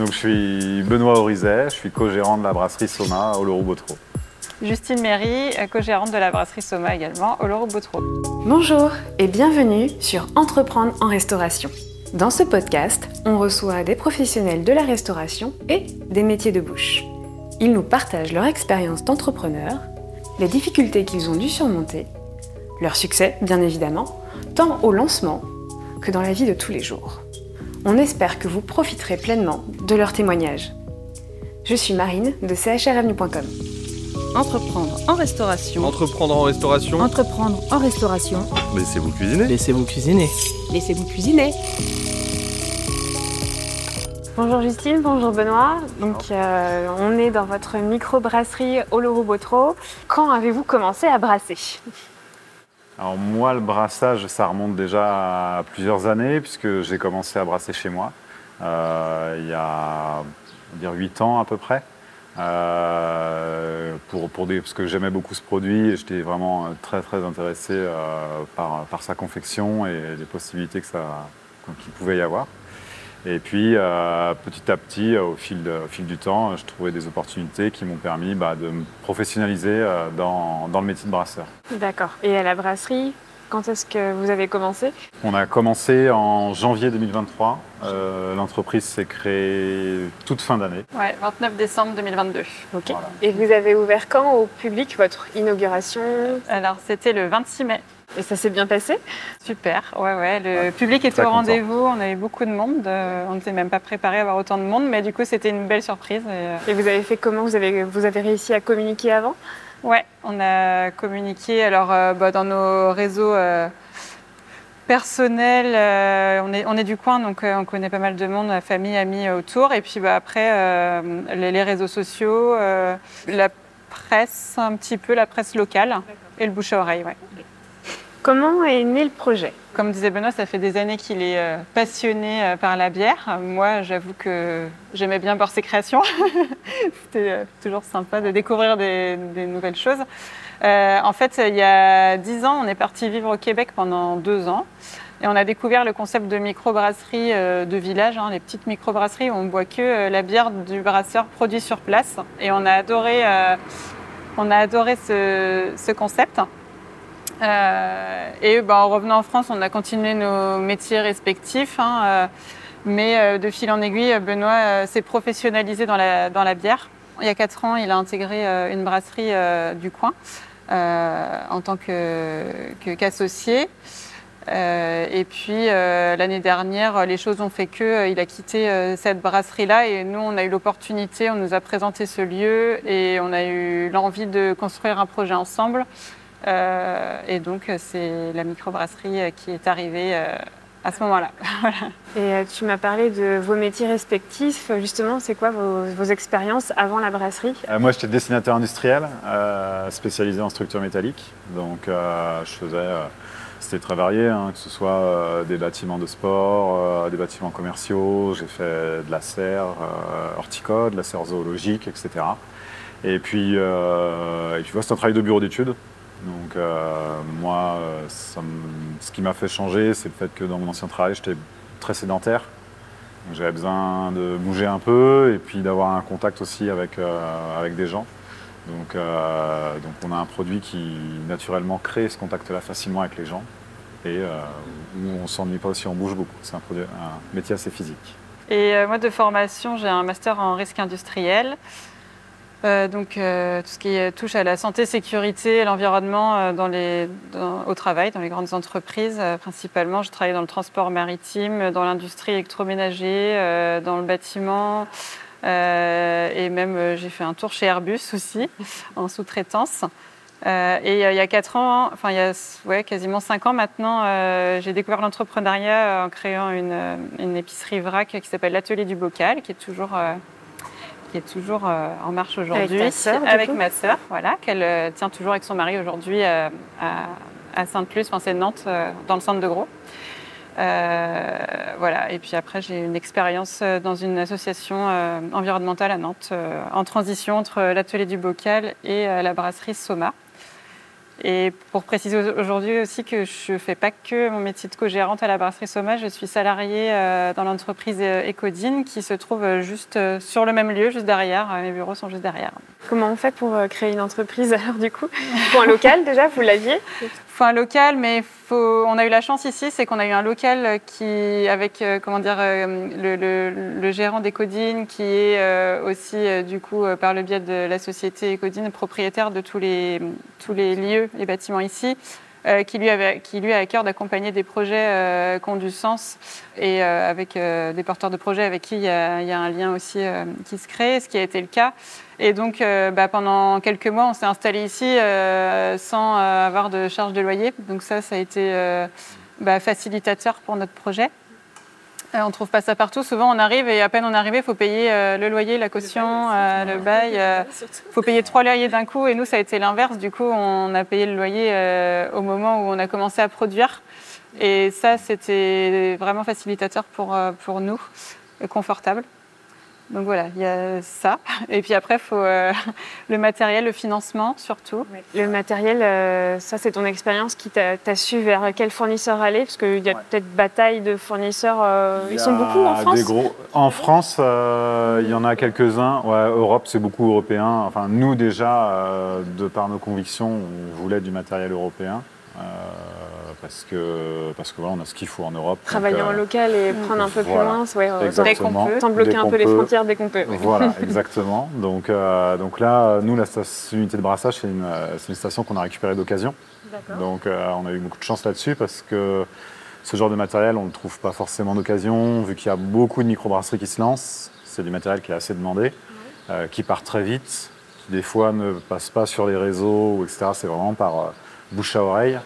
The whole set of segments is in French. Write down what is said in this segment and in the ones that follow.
Donc je suis Benoît Horizet, je suis co-gérant de la brasserie Soma au Botro. Justine Méry, co-gérante de la brasserie Soma également au Botro. Bonjour et bienvenue sur Entreprendre en restauration. Dans ce podcast, on reçoit des professionnels de la restauration et des métiers de bouche. Ils nous partagent leur expérience d'entrepreneur, les difficultés qu'ils ont dû surmonter, leur succès bien évidemment, tant au lancement que dans la vie de tous les jours. On espère que vous profiterez pleinement de leurs témoignages. Je suis Marine de chravenue.com. Entreprendre en restauration. Entreprendre en restauration. Entreprendre en restauration. Laissez-vous cuisiner. Laissez-vous cuisiner. Laissez-vous cuisiner. Bonjour Justine, bonjour Benoît. Donc euh, on est dans votre microbrasserie Oloro Botro. Quand avez-vous commencé à brasser? Alors moi, le brassage, ça remonte déjà à plusieurs années puisque j'ai commencé à brasser chez moi euh, il y a on va dire 8 ans à peu près. Euh, pour, pour parce que j'aimais beaucoup ce produit et j'étais vraiment très très intéressé euh, par, par sa confection et les possibilités qu'il pouvait y avoir. Et puis euh, petit à petit, au fil, de- au fil du temps, je trouvais des opportunités qui m'ont permis bah, de me professionnaliser euh, dans le métier de brasseur. D'accord. Et à la brasserie, quand est-ce que vous avez commencé? On a commencé en janvier 2023. Euh, L'entreprise s'est créée toute fin d'année. Ouais, 29 décembre 2022. Ok. Voilà. Et vous avez ouvert quand au public votre inauguration? Alors c'était le 26 mai. Et ça s'est bien passé? Super, ouais, ouais. Le public était au rendez-vous, on avait beaucoup de monde. euh, on n'était même pas préparé à avoir autant de monde, mais du coup c'était une belle surprise. et, euh, Et vous avez fait comment? Vous avez, vous avez réussi à communiquer avant? Ouais, on a communiqué alors euh, bah, dans nos réseaux euh, personnels. euh, on, est, on est du coin, donc on connaît pas mal de monde, famille, amis autour. Et puis bah, après, les, réseaux sociaux, la presse un petit peu, la presse locale et le bouche à oreille. Ouais. Comment est né le projet? Comme disait Benoît, ça fait des années qu'il est euh, passionné euh, par la bière. Moi, j'avoue que j'aimais bien boire ses créations. C'était euh, toujours sympa de découvrir des, nouvelles choses. En fait, il y a dix ans, on est parti vivre au Québec pendant deux ans. Et on a découvert le concept de microbrasserie de village, hein, les petites microbrasseries où on boit que la bière du brasseur produit sur place. Et on a adoré, ce concept. Euh, et ben, en revenant en France, on a continué nos métiers respectifs. hein, euh, mais euh, de fil en aiguille, Benoît s'est professionnalisé dans la, bière. Il y a quatre ans, il a intégré une brasserie du coin en tant qu'associé. Et puis l'année dernière, les choses ont fait que il a quitté cette brasserie-là et nous, on a eu l'opportunité, on nous a présenté ce lieu et on a eu l'envie de construire un projet ensemble. Euh, et donc, euh, c'est la microbrasserie euh, qui est arrivée euh, à ce moment-là. Et tu m'as parlé de vos métiers respectifs. Justement, c'est quoi vos, vos expériences avant la brasserie? Euh, moi, j'étais dessinateur industriel, euh, spécialisé en structure métallique. Donc, euh, je faisais, euh, c'était très varié, hein, que ce soit euh, des bâtiments de sport, euh, des bâtiments commerciaux. J'ai fait de la serre euh, horticole, de la serre zoologique, etc. Et puis, euh, et puis voilà, c'est un travail de bureau d'études. Donc, euh, moi, euh, ce qui m'a fait changer, c'est le fait que dans mon ancien travail, j'étais très sédentaire. J'avais besoin de bouger un peu et puis d'avoir un contact aussi avec, euh, avec des gens. Donc, donc on a un produit qui naturellement crée ce contact-là facilement avec les gens et où on s'ennuie pas si on bouge beaucoup. C'est un, un métier assez physique. Et moi, de formation, j'ai un master en risque industriel. Euh, donc, euh, tout ce qui touche à la santé, sécurité l'environnement euh, au travail, dans les grandes entreprises. principalement, je travaille dans le transport maritime, dans l'industrie électroménager, dans le bâtiment. et même, j'ai fait un tour chez Airbus aussi, en sous-traitance. Et il y a quatre ans, enfin il y a quasiment cinq ans maintenant, j'ai découvert l'entrepreneuriat en créant une, une épicerie vrac qui s'appelle l'Atelier du Bocal, qui est toujours, qui est toujours euh, en marche aujourd'hui. sœur, du Avec ma sœur, voilà, qu'elle euh, tient toujours avec son mari aujourd'hui euh, à, à Sainte-Luce, enfin c'est Nantes, dans le centre de Gros. Euh, voilà. Et puis après, j'ai une expérience dans une association euh, environnementale à Nantes, euh, en transition entre l'atelier du bocal et la brasserie Soma. Et pour préciser aujourd'hui aussi que je ne fais pas que mon métier de co-gérante à la brasserie Soma, je suis salariée euh, dans l'entreprise euh, Ecodine qui se trouve euh, juste sur le même lieu, juste derrière. Mes bureaux sont juste derrière. Comment on fait pour créer une entreprise alors du coup? Pour un local déjà, vous l'aviez? Un local, mais faut... on a eu la chance ici, c'est qu'on a eu un local qui, avec comment dire, le, le, gérant d'Ecodine, qui est aussi du coup par le biais de la société Ecodine propriétaire de tous les, tous les lieux les bâtiments ici, euh, qui, lui avait, qui lui a à cœur d'accompagner des projets euh, qui ont du sens et euh, avec des porteurs de projets avec qui il y a, un lien aussi qui se crée, ce qui a été le cas. Et donc, bah, pendant quelques mois, on s'est installé ici sans avoir de charge de loyer. Donc ça, ça a été bah, facilitateur pour notre projet. Euh, on ne trouve pas ça partout. Souvent, on arrive et à peine on est arrivé, il faut payer euh, le loyer, la caution, le bail. Il euh, faut payer trois loyers d'un coup. Et nous, ça a été l'inverse. Du coup, on a payé le loyer au moment où on a commencé à produire. Et ça, c'était vraiment facilitateur pour, pour nous, confortable. Donc voilà, il y a ça. Et puis après, il faut euh, le matériel, le financement surtout. Le matériel, euh, ça c'est ton expérience qui t'a su vers quel fournisseur aller? Parce qu'il y a peut-être bataille de fournisseurs. Euh, ils sont beaucoup en France En France, il y en a quelques-uns. Ouais, Europe, c'est beaucoup européen. Enfin, nous déjà, de par nos convictions, on voulait du matériel européen parce que, parce que voilà, on a ce qu'il faut en Europe. Travailler en euh, local et prendre un peu plus loin, ouais, dès qu'on peut. Tant bloquer un peu les frontières dès qu'on peut. Voilà, exactement. Donc, euh, donc là, nous, la unité de brassage, c'est une, une, station qu'on a récupérée d'occasion. Donc euh, on a eu beaucoup de chance là-dessus parce que ce genre de matériel, on ne le trouve pas forcément d'occasion, vu qu'il y a beaucoup de microbrasseries qui se lancent. C'est du matériel qui est assez demandé, qui part très vite, qui des fois ne passe pas sur les réseaux, etc. C'est vraiment par bouche à oreille.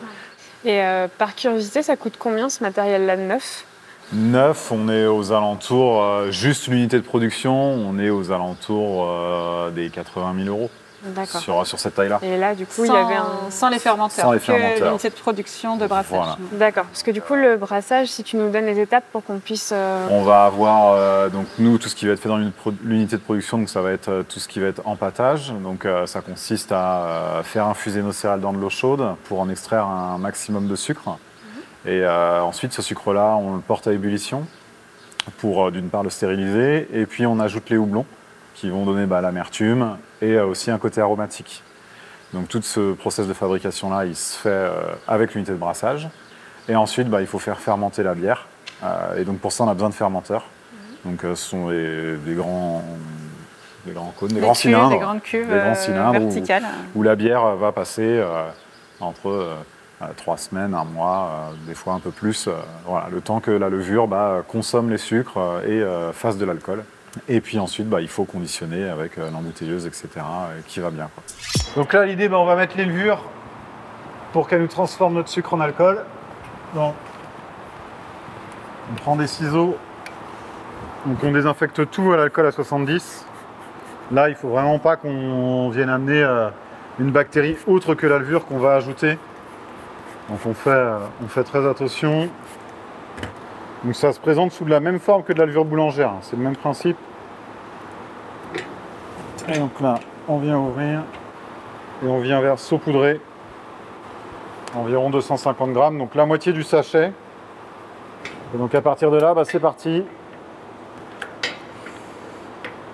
Et euh, par curiosité, ça coûte combien ce matériel-là neuf? Neuf, on est aux alentours, euh, juste l'unité de production, on est aux alentours euh, des 80 000 euros sur, sur cette taille-là. Et là, du coup, il y avait un... Sans les fermenteurs, sans les fermenteurs. l'unité de production de brassage. Voilà. D'accord. Parce que du coup, le brassage, si tu nous donnes les étapes pour qu'on puisse... Euh, On va avoir, euh, donc nous, tout ce qui va être fait dans l'unité de production, donc ça va être euh, tout ce qui va être empâtage. Donc ça consiste à faire infuser nos céréales dans de l'eau chaude pour en extraire un maximum de sucre. Mhm. Et ensuite, ce sucre-là, on le porte à ébullition pour d'une part le stériliser, et puis on ajoute les houblons qui vont donner bah, l'amertume et euh, aussi un côté aromatique. Donc tout ce process de fabrication-là, il se fait euh, avec l'unité de brassage. Et ensuite, bah, il faut faire fermenter la bière. Euh, et donc pour ça, on a besoin de fermenteurs. Mhm. Donc ce sont des, grands, des grands cônes, des, grands cylindres, des grandes cuves des grands cylindres verticales. Où, la bière va passer entre trois semaines, un mois, des fois un peu plus. voilà, le temps que la levure bah, consomme les sucres et fasse de l'alcool. Et puis ensuite, bah, il faut conditionner avec euh, l'embouteilleuse, etc., euh, qui va bien. Donc là, l'idée, bah, on va mettre les levures pour qu'elle nous transforme notre sucre en alcool. Donc, on prend des ciseaux, donc on désinfecte tout à l'alcool à 70. Là, il faut vraiment pas qu'on vienne amener euh, une bactérie autre que la levure qu'on va ajouter. Donc on fait très attention. Donc ça se présente sous la même forme que de la levure boulangère, hein. c'est le même principe. Et donc là, on vient ouvrir et on vient vers saupoudrer environ 250 grammes, donc la moitié du sachet. Et donc à partir de là, bah, c'est parti.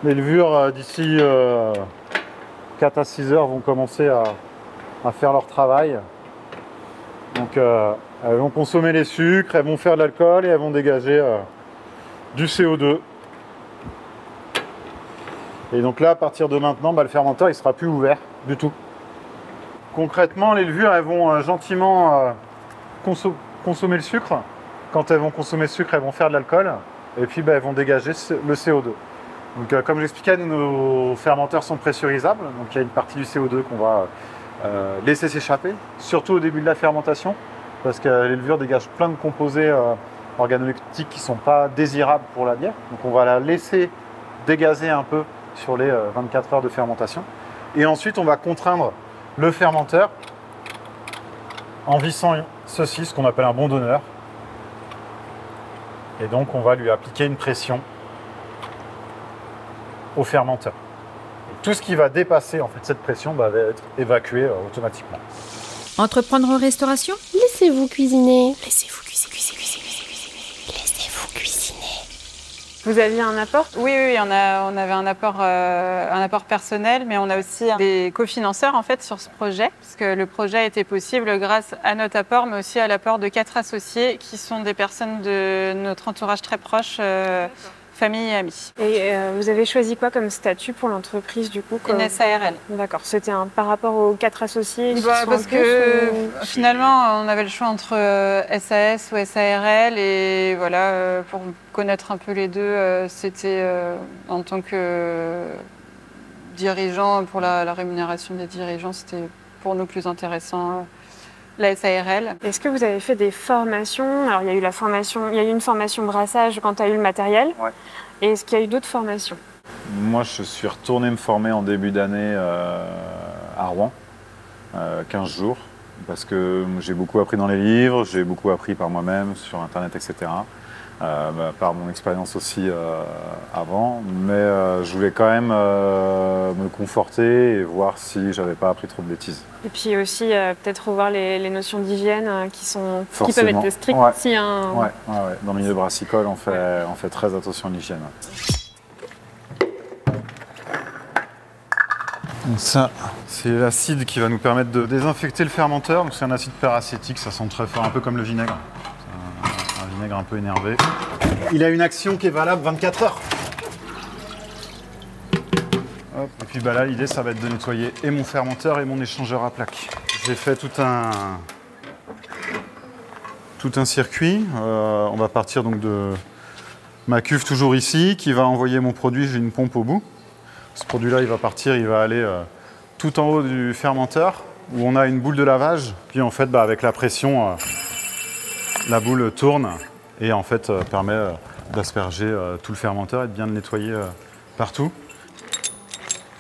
Les levures euh, d'ici 4 euh, à 6 heures vont commencer à, faire leur travail. Donc euh, elles vont consommer les sucres, elles vont faire de l'alcool et elles vont dégager euh, du CO2. Et donc là, à partir de maintenant, bah, le fermenteur il sera plus ouvert du tout. Concrètement, les levures elles vont euh, gentiment euh, consommer le sucre. Quand elles vont consommer le sucre, elles vont faire de l'alcool et puis bah, elles vont dégager le CO2. Donc, comme j'expliquais, nos fermenteurs sont pressurisables. Donc il y a une partie du CO2 qu'on va laisser s'échapper, surtout au début de la fermentation parce que les levures dégagent plein de composés euh, organoleptiques qui ne sont pas désirables pour la bière. Donc on va la laisser dégazer un peu sur les 24 euh, heures de fermentation. Et ensuite, on va contraindre le fermenteur en vissant ceci, ce qu'on appelle un bon donneur. Et donc, on va lui appliquer une pression au fermenteur. tout ce qui va dépasser en fait, cette pression bah, va être évacué euh, automatiquement. Entreprendre en restauration? Laissez-vous cuisiner. Laissez-vous cuisiner, cuisiner, cuisiner, cuisiner. Laissez-vous cuisiner. Vous aviez un apport? Oui, oui, on, a, on avait un apport, euh, un apport personnel, mais on a aussi des cofinanceurs en fait sur ce projet, parce que le projet a été possible grâce à notre apport, mais aussi à l'apport de quatre associés qui sont des personnes de notre entourage très proche, euh, famille et amis. Et euh, vous avez choisi quoi comme statut pour l'entreprise du coup comme- Une SARL. D'accord, c'était un, par rapport aux quatre associés Bah, parce que ou- finalement, on avait le choix entre euh, SAS ou SARL et voilà, euh, pour connaître un peu les deux, euh, c'était euh, en tant que euh, dirigeant, pour la, la rémunération des dirigeants, c'était pour nous plus intéressant euh, la SARL. Est-ce que vous avez fait des formations? Alors il y a eu la formation, il y a eu une formation brassage quand tu as eu le matériel. Ouais. Et est-ce qu'il y a eu d'autres formations? Moi, je suis retourné me former en début d'année euh, à Rouen, euh, 15 jours, parce que j'ai beaucoup appris dans les livres, j'ai beaucoup appris par moi-même, sur Internet, etc. Euh, bah, par mon expérience aussi euh, avant, mais euh, je voulais quand même euh, me conforter et voir si j'avais pas appris trop de bêtises. Et puis aussi euh, peut-être revoir les, les notions d'hygiène euh, qui sont qui peuvent être strictes Ouais. si un Ouais, ouais, ouais. Dans le milieu brassicole, on fait, on fait très attention à l'hygiène. Ça, c'est l'acide qui va nous permettre de désinfecter le fermenteur. Donc c'est un acide peracétique, ça sent très fort, un peu comme le vinaigre. Un, peu énervé. Il a une action qui est valable 24 heures. Hop, Et puis bah là, l'idée, ça va être de nettoyer et mon fermenteur et mon échangeur à plaques. J'ai fait tout un, tout un circuit. Euh, on va partir donc de ma cuve toujours ici, qui va envoyer mon produit. J'ai une pompe au bout. Ce produit-là, il va partir, il va aller euh, tout en haut du fermenteur, où on a une boule de lavage. Puis en fait, bah, avec la pression, euh, la boule tourne et en fait euh, permet euh, d'asperger euh, tout le fermenteur et de bien le nettoyer partout.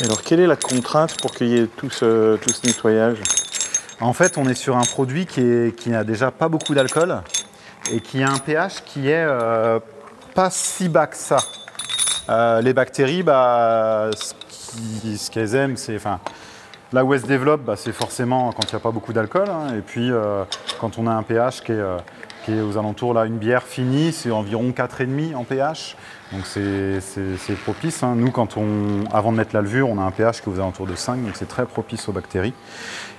Et Alors, quelle est la contrainte pour qu'il y ait tout ce, tout ce nettoyage? En fait, on est sur un produit qui, est- qui n'a déjà pas beaucoup d'alcool et qui a un pH qui est euh, pas si bas que ça. Euh, les bactéries, bah, ce qu'elles aiment, c'est. Enfin, là où elles se développent, bah, c'est forcément quand il n'y a pas beaucoup d'alcool. hein. et puis, euh, quand on a un pH qui est, qui est aux alentours, là, une bière finie, c'est environ 4,5 en pH. Donc, c'est propice. hein. Nous, quand on, avant de mettre la levure, on a un pH qui est aux alentours de 5, donc c'est très propice aux bactéries.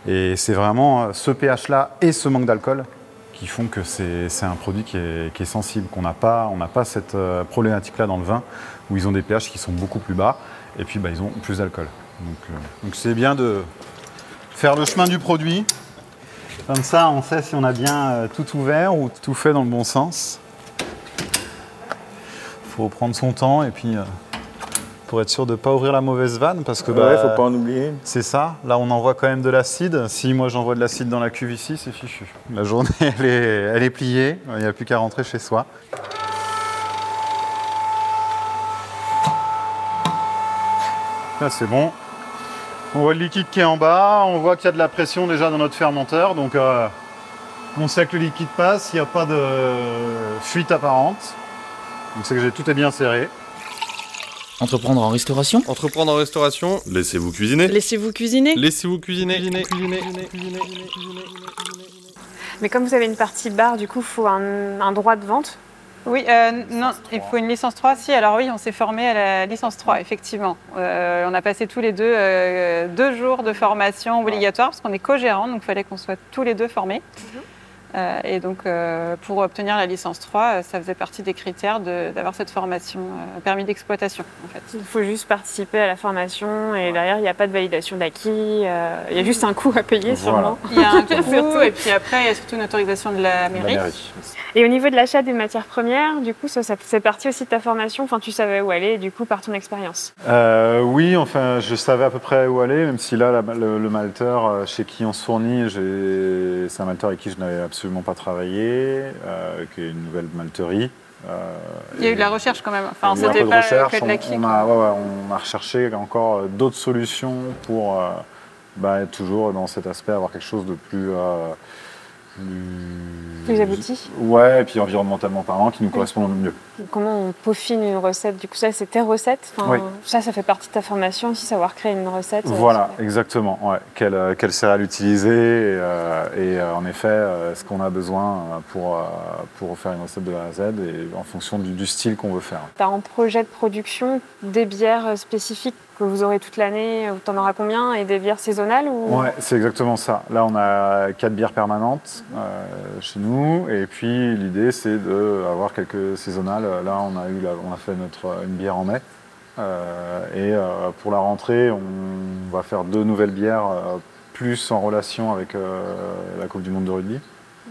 Et c'est vraiment euh, ce pH-là et ce manque d'alcool qui font que c'est un produit qui est, qui est sensible, qu'on n'a pas, pas cette euh, problématique-là dans le vin, où ils ont des pH qui sont beaucoup plus bas, et puis bah, ils ont plus d'alcool. Euh, donc c'est bien de faire le chemin du produit. Comme ça, on sait si on a bien euh, tout ouvert ou tout fait dans le bon sens. Il faut prendre son temps, et puis euh, pour être sûr de ne pas ouvrir la mauvaise vanne, parce que Ouais, bah, faut pas en oublier. c'est ça. Là, on envoie quand même de l'acide. Si moi j'envoie de l'acide dans la cuve ici, c'est fichu. La journée, elle est, elle est pliée. Il n'y a plus qu'à rentrer chez soi. Là, c'est bon. On voit le liquide qui est en bas. On voit qu'il y a de la pression déjà dans notre fermenteur. Donc, euh, on sait que le liquide passe. Il n'y a pas de fuite apparente. Donc, c'est que j'ai tout est bien serré. Entreprendre en restauration? Entreprendre en restauration, laissez-vous cuisiner. Laissez-vous cuisiner? Laissez-vous cuisiner. Mais comme vous avez une partie bar, du coup, il faut un, un droit de vente? Oui, euh, non, il faut une licence 3. Si, alors oui, on s'est formé à la licence 3, effectivement. Euh, on a passé tous les deux euh, deux jours de formation obligatoire parce qu'on est co-gérants, donc il fallait qu'on soit tous les deux formés. Et donc, euh, pour obtenir la licence 3, euh, ça faisait partie des critères de- d'avoir cette formation euh, permis d'exploitation, en fait. Il faut juste participer à la formation et derrière, il n'y a pas de validation d'acquis. euh, il y a juste un coût à payer, Voilà. sûrement. Il y a un coût, et puis après, il y a surtout une autorisation de la La mairie. Et au niveau de l'achat des matières premières, du coup, ça, ça fait partie aussi de ta formation. Enfin, tu savais où aller, du coup, par ton expérience. Euh, oui, enfin, je savais à peu près où aller, même si là, la- le, le malteur euh, chez qui on se fournit, c'est un malteur avec qui je n'avais absolument pas travaillé, euh, qui est une nouvelle malterie. Euh, Il y a eu de la recherche quand même. Enfin, c'était pas recherche. que de on, on a, ouais, ouais, on a recherché encore d'autres solutions pour euh, bah, toujours dans cet aspect, avoir quelque chose de plus, Plus abouti Ouais, et puis environnementalement parlant, qui nous correspond le mieux. Comment on peaufine une recette Du coup, ça, c'est tes recettes Enfin, Oui. Ça, ça fait partie de ta formation aussi, savoir créer une recette. euh, Voilà, exactement. Ouais. Quelle, euh, quelle céréale utiliser et, euh, et, en effet, ce qu'on a besoin pour, pour faire une recette de A à Z et en fonction du, du style qu'on veut faire. T'as en projet de production des bières spécifiques que vous aurez toute l'année, ou t'en auras combien Et des bières saisonnales ou... Ouais, c'est exactement ça. Là, on a quatre bières permanentes euh, chez nous et puis l'idée, c'est d'avoir quelques saisonnales. Là, on a, eu la- on a fait notre, une bière en mai. Euh, et euh, pour la rentrée, on va faire deux nouvelles bières euh, plus en relation avec euh, la Coupe du Monde de rugby.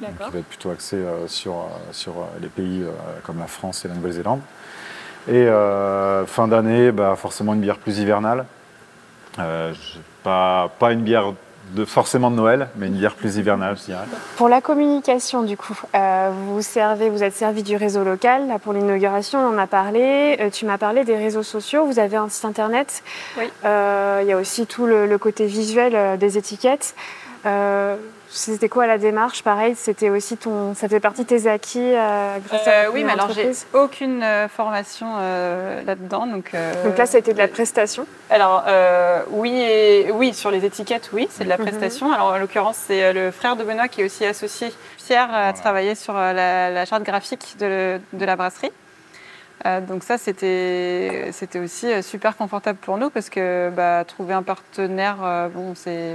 donc qui va être plutôt axé euh, sur, euh, sur euh, les pays euh, comme la France et la Nouvelle-Zélande. Et euh, fin d'année, bah, forcément une bière plus hivernale. Euh, pas, pas une bière de, forcément de Noël, mais une bière plus hivernale, je dirais. Pour la communication, du coup, euh, vous servez, vous êtes servi du réseau local. Là, pour l'inauguration, on en a parlé. Euh, tu m'as parlé des réseaux sociaux. Vous avez un site internet. Oui. Euh, Il y a aussi tout le, le côté visuel euh, des étiquettes. C'était quoi la démarche? Pareil, c'était aussi ton, ça fait partie de tes acquis euh, grâce à Euh, la oui, mais alors j'ai aucune euh, formation euh, là-dedans. Donc, euh, Donc là, ça a été de la prestation? Alors euh, oui, et, oui, sur les étiquettes, oui, c'est de la Mhm. prestation. Alors en l'occurrence, c'est le frère de Benoît qui est aussi associé. Pierre a travaillé sur la, la charte graphique de, de la brasserie. Euh, donc ça, c'était c'était aussi super confortable pour nous parce que bah, trouver un partenaire, euh, bon, c'est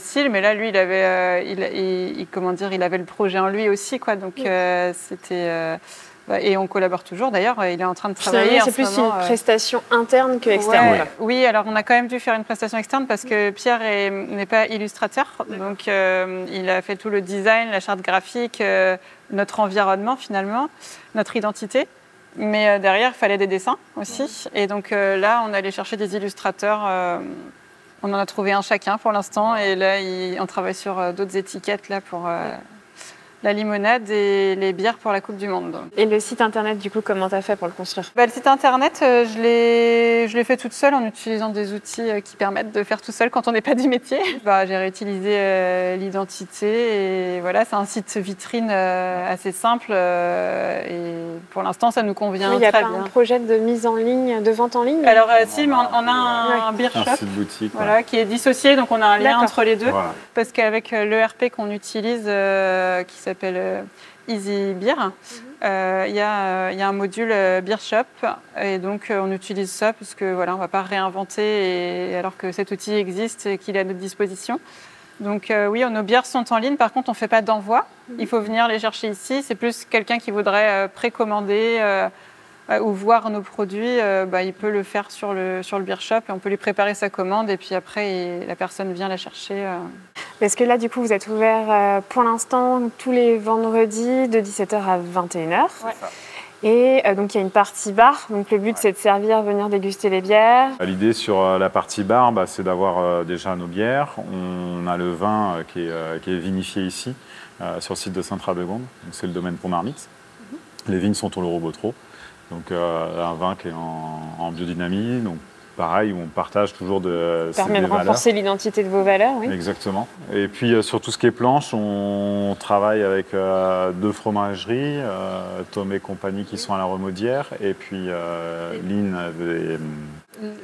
facile, mais là, lui, il avait, euh, il, il- il- comment dire, il avait le projet en lui aussi, quoi. Donc euh, c'était euh, bah, et on collabore toujours. D'ailleurs, il est en train de travailler. C'est ce plus moment, une prestation interne que externe. Ouais. Oui, alors on a quand même dû faire une prestation externe parce que Pierre est- n'est pas illustrateur. Donc il a fait tout le design, la charte graphique, notre environnement finalement, notre identité. Mais derrière, il fallait des dessins aussi. Et donc euh, là, on allait chercher des illustrateurs. euh, on en a trouvé un chacun pour l'instant. Et là, il- on travaille sur euh, d'autres étiquettes là, pour euh, la limonade et les bières pour la Coupe du Monde. Et le site internet, du coup, comment t'as fait pour le construire? Bah, le site internet, euh, je l'ai, je l'ai fait toute seule en utilisant des outils euh, qui permettent de faire tout seul quand on n'est pas du métier. Bah, j'ai réutilisé euh, l'identité et voilà, c'est un site vitrine euh, assez simple euh, et pour l'instant ça nous convient Oui, Il n'y a très pas bien. un projet de mise en ligne, de vente en ligne? Alors euh, si, mais on, on a un, Ouais. beer Un shop. site boutique. ouais. Voilà, qui est dissocié, donc on a un lien entre les deux. Voilà. Parce qu'avec l'ERP qu'on utilise, euh, qui s'appelle euh, Easy Beer, euh, il y, a, euh, il y a un module euh, Beer Shop. Et donc, euh, on utilise ça parce que voilà, on ne va pas réinventer et, alors que cet outil existe et qu'il est à notre disposition. Donc, euh, oui, nos bières sont en ligne. Par contre, on ne fait pas d'envoi. Il faut venir les chercher ici. C'est plus quelqu'un qui voudrait euh, précommander. euh, euh, ou voir nos produits, euh, bah, il peut le faire sur le, sur le beer shop et on peut lui préparer sa commande et puis après il- la personne vient la chercher. euh. Parce que là, du coup, vous êtes ouvert euh, pour l'instant tous les vendredis de 17h à 21h. Ouais. Et euh, donc, il y a une partie bar. Donc, le but, c'est de servir, venir déguster les bières. L'idée sur euh, la partie bar, bah, c'est d'avoir euh, déjà nos bières. On a le vin euh, qui, est, euh, qui est vinifié ici, euh, sur le site de Saint-Radegonde. Donc, C'est le domaine Pont Marmite. Les vignes sont au Robotro. Donc euh, un vin qui est en, en biodynamie. Donc pareil, où on partage toujours de, Ça permet de renforcer l'identité de vos valeurs. Oui. Exactement. Et puis euh, sur tout ce qui est planche, on travaille avec euh, deux fromageries, euh, Tom et compagnie qui sont à la Remaudière, et puis euh, Lynn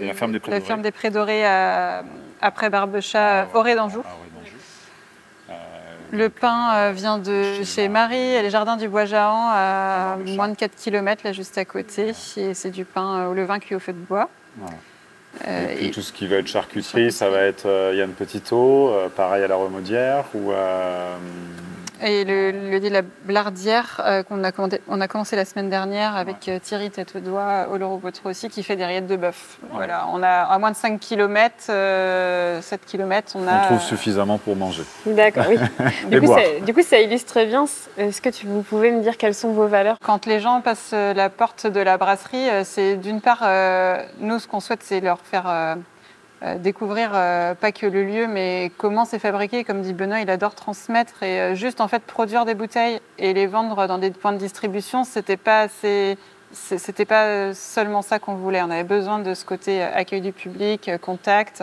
Et la ferme des Prés La ferme des après Barbechat, d'Anjou. Ah ouais, d'Anjou. Euh, Le pain euh, vient de chez Marie et les jardins du Bois-Jahan à moins de 4 km là juste à côté. Et c'est du pain euh, au levain cuit au feu de bois. Voilà. Euh, et puis et- tout ce qui va être charcuterie, ça va être Yann Petitot, pareil à la Remaudière, ou Et le, le de la Blardière, euh, qu'on a, commandé- on a commencé la semaine dernière avec euh, Thierry Tête au doigt, au Lorobotro aussi, qui fait des rillettes de bœuf. Voilà, on a à moins de 5 km, 7 km, on a. on trouve euh, suffisamment pour manger. D'accord, oui. Du, coup, ça, du coup, ça illustre bien. Est-ce que tu, vous pouvez me dire quelles sont vos valeurs Quand les gens passent euh, la porte de la brasserie, euh, c'est d'une part, euh, nous, ce qu'on souhaite, c'est leur faire euh, euh, découvrir euh, pas que le lieu, mais comment c'est fabriqué. Comme dit Benoît, il adore transmettre et euh, juste en fait produire des bouteilles et les vendre dans des points de distribution, c'était pas assez. C'était pas seulement ça qu'on voulait. On avait besoin de ce côté euh, accueil du public, euh, contact.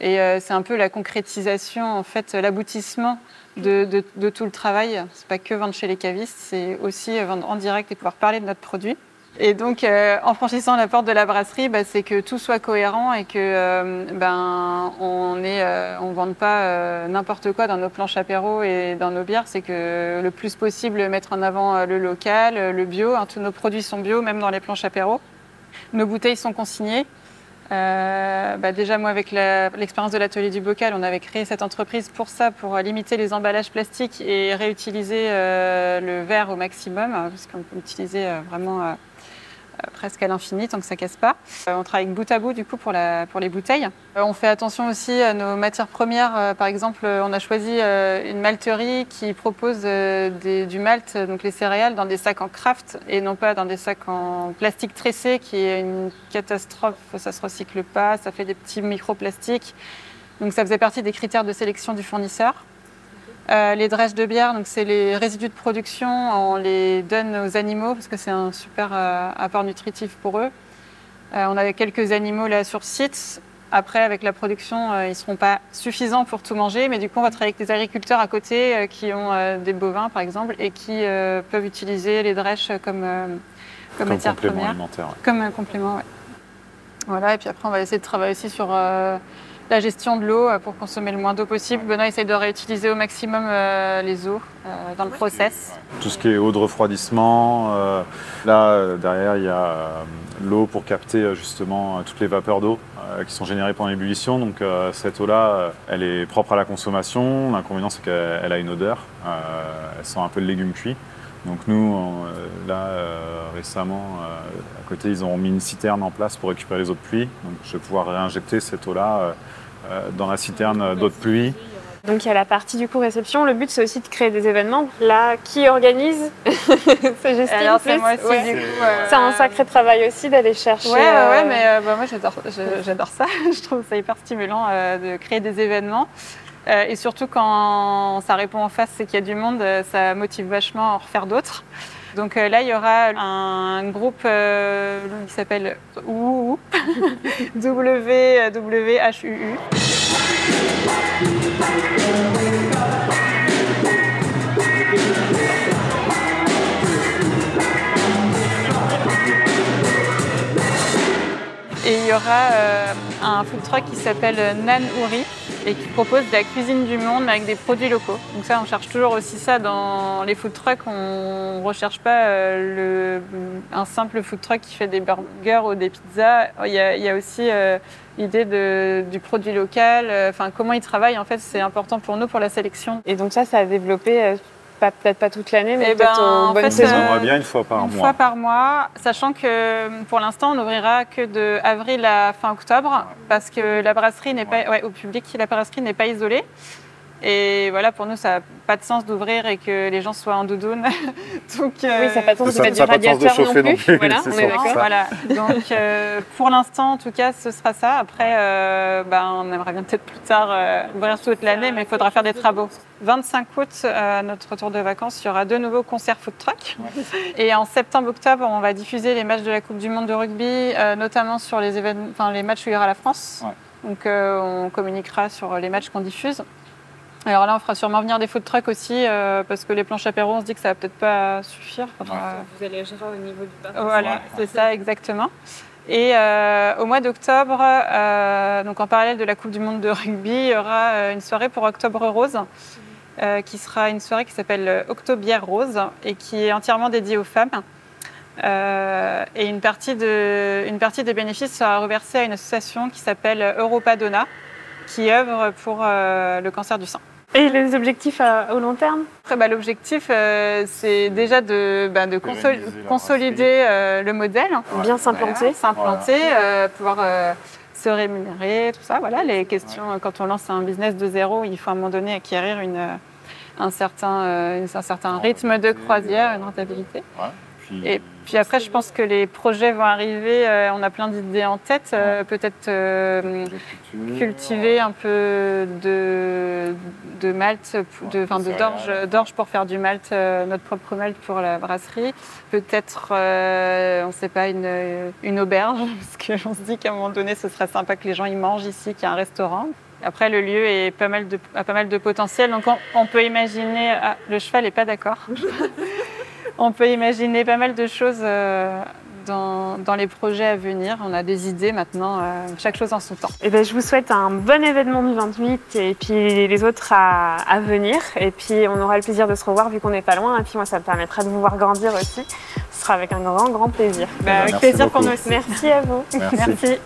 Et euh, c'est un peu la concrétisation, en fait, l'aboutissement de, de- tout le travail. C'est pas que vendre chez les cavistes, c'est aussi euh, vendre en direct et pouvoir parler de notre produit. Et donc, euh, en franchissant la porte de la brasserie, bah, c'est que tout soit cohérent et que euh, ben on ne on vende pas euh, n'importe quoi dans nos planches apéro et dans nos bières. C'est que le plus possible mettre en avant euh, le local, euh, le bio. hein, tous nos produits sont bio, même dans les planches apéro. Nos bouteilles sont consignées. Euh, bah, déjà, moi, avec l'expérience de l'atelier du bocal, on avait créé cette entreprise pour ça, pour euh, limiter les emballages plastiques et réutiliser euh, le verre au maximum, hein, parce qu'on peut l'utiliser euh, vraiment euh, euh, presque à l'infini tant que ça casse pas. Euh, on travaille bout à bout du coup pour, la, pour les bouteilles. Euh, on fait attention aussi à nos matières premières. Euh, par exemple, on a choisi une malterie qui propose du malt, donc les céréales, dans des sacs en craft et non pas dans des sacs en plastique tressé qui est une catastrophe. Ça se recycle pas, ça fait des petits microplastiques. Donc ça faisait partie des critères de sélection du fournisseur. Euh, les drèches de bière, donc c'est les résidus de production, on les donne aux animaux parce que c'est un super euh, apport nutritif pour eux. Euh, on avait quelques animaux là sur site. Après, avec la production, ils ne seront pas suffisants pour tout manger, mais du coup, on va travailler avec des agriculteurs à côté qui ont des bovins, par exemple, et qui peuvent utiliser les drèches comme, comme, Comme matière complément première. alimentaire. ouais. Comme un complément, ouais. Voilà, et puis après, on va essayer de travailler aussi sur la gestion de l'eau euh, pour consommer le moins d'eau possible. Benoît essaye de réutiliser au maximum euh, les eaux euh, dans le process. Tout ce qui est eau de refroidissement. là, derrière, il y a l'eau pour capter justement toutes les vapeurs d'eau qui sont générées pendant l'ébullition. Donc cette eau-là, elle est propre à la consommation. L'inconvénient, c'est qu'elle elle a une odeur. Elle sent un peu le légume cuit. Donc nous, on, euh, là, euh, récemment, euh, à côté, ils ont mis une citerne en place pour récupérer les eaux de pluie. Donc je vais pouvoir réinjecter cette eau-là euh, dans la citerne d'eau de pluie. Donc il y a la partie du coup réception. Le but c'est aussi de créer des événements. Là, qui organise C'est Alors, c'est moi aussi, Ouais. du coup. euh, C'est un sacré travail aussi d'aller chercher. Ouais, ouais, ouais, euh, mais euh, bah, moi j'adore, j'adore ça. je trouve ça hyper stimulant euh, de créer des événements. Euh, et surtout quand ça répond en face, c'est qu'il y a du monde, euh, ça motive vachement à en refaire d'autres. Donc euh, là, il y aura un groupe qui s'appelle W-W-H-U-U. Et il y aura un food truck qui s'appelle Nan Uri et qui propose de la cuisine du monde mais avec des produits locaux. Donc ça, on cherche toujours aussi ça dans les food trucks. On ne recherche pas euh, le, un simple food truck qui fait des burgers ou des pizzas. Il y a, il y a aussi euh, l'idée du produit local. euh, Enfin, comment ils travaillent, en fait, c'est important pour nous, pour la sélection. Et donc ça, ça a développé euh, peut-être pas toute l'année, mais Eh peut-être ben, en bonnes fait, saisons. euh, On va bien une fois par Une mois. fois par mois, sachant que pour l'instant, on n'ouvrira que de avril à fin octobre, parce que la brasserie n'est pas, ouais, au public, la brasserie n'est pas isolée. Et voilà, pour nous, ça n'a pas de sens d'ouvrir et que les gens soient en doudoune. Donc, Oui, ça n'a pas de sens de Ça- mettre ça du a pas de sens de radiateur non plus. non plus, Voilà, on est d'accord. Voilà. Donc, euh, pour l'instant, en tout cas, ce sera ça. Après, euh, ben, on aimerait bien peut-être plus tard euh, ouvrir toute l'année, mais il faudra faire des travaux. 25 août, euh, à notre retour de vacances, il y aura deux nouveaux concerts food truck. Et en septembre-octobre, on va diffuser les matchs de la Coupe du Monde de rugby, euh, notamment sur les, les matchs où il y aura la France. Ouais. Donc, euh, on communiquera sur les matchs qu'on diffuse. Alors là, on fera sûrement venir des food trucks aussi, euh, parce que les planches apéro, on se dit que ça va peut-être pas suffire. Faudra- Vous allégera au niveau du bar. voilà, c'est ça exactement. Et euh, au mois d'octobre, euh, donc en parallèle de la Coupe du Monde de rugby, il y aura une soirée pour Octobre Rose, qui sera une soirée qui s'appelle Octobière Rose et qui est entièrement dédiée aux femmes. Et une partie, de, une partie des bénéfices sera reversée à une association qui s'appelle Europa Donna, qui œuvre pour le cancer du sein. Et les objectifs à- au long terme Après, bah, l'objectif, euh, c'est déjà de, bah, de consolider euh, le modèle. Bien s'implanter. Voilà, s'implanter, euh, pouvoir euh, se rémunérer, tout ça. Voilà, les questions. Quand on lance un business de zéro, il faut à un moment donné acquérir une, un, certain, euh, un certain rythme de croisière, une rentabilité. Ouais. Puis, Et puis après, je pense que les projets vont arriver. euh, on a plein d'idées en tête. euh, Peut-être euh, cultiver un peu de, de malt, de, enfin, de d'orge, d'orge pour faire du malt, euh, notre propre malt pour la brasserie. Peut-être, euh, on ne sait pas, une, une auberge, parce qu'on se dit qu'à un moment donné, ce serait sympa que les gens y mangent ici, qu'il y a un restaurant. Après, le lieu est pas mal de, a pas mal de potentiel. Donc, on, on peut imaginer. ah, le cheval n'est pas d'accord. on peut imaginer pas mal de choses euh, dans, dans les projets à venir. On a des idées maintenant, euh, chaque chose en son temps. Et ben, je vous souhaite un bon événement du 28 et puis les autres à, à venir. Et puis on aura le plaisir de se revoir vu qu'on n'est pas loin. Et puis moi, ça me permettra de vous voir grandir aussi. Ce sera avec un grand, grand plaisir. Bah, avec Merci plaisir pour nous aussi. Merci à vous. Merci. Merci.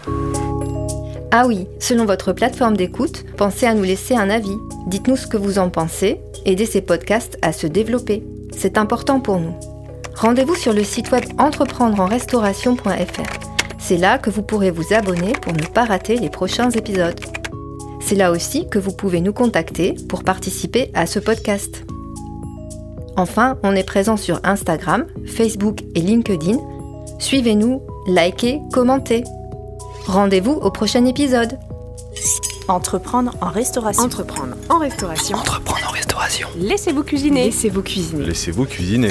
Ah oui, selon votre plateforme d'écoute, pensez à nous laisser un avis. Dites-nous ce que vous en pensez, aidez ces podcasts à se développer. C'est important pour nous. Rendez-vous sur le site web entreprendreenrestauration.fr. C'est là que vous pourrez vous abonner pour ne pas rater les prochains épisodes. C'est là aussi que vous pouvez nous contacter pour participer à ce podcast. Enfin, on est présent sur Instagram, Facebook et LinkedIn. Suivez-nous, likez, commentez. Rendez-vous au prochain épisode. Entreprendre en restauration. Entreprendre en restauration. Entreprendre en restauration. Laissez-vous cuisiner. Laissez-vous cuisiner. Laissez-vous cuisiner.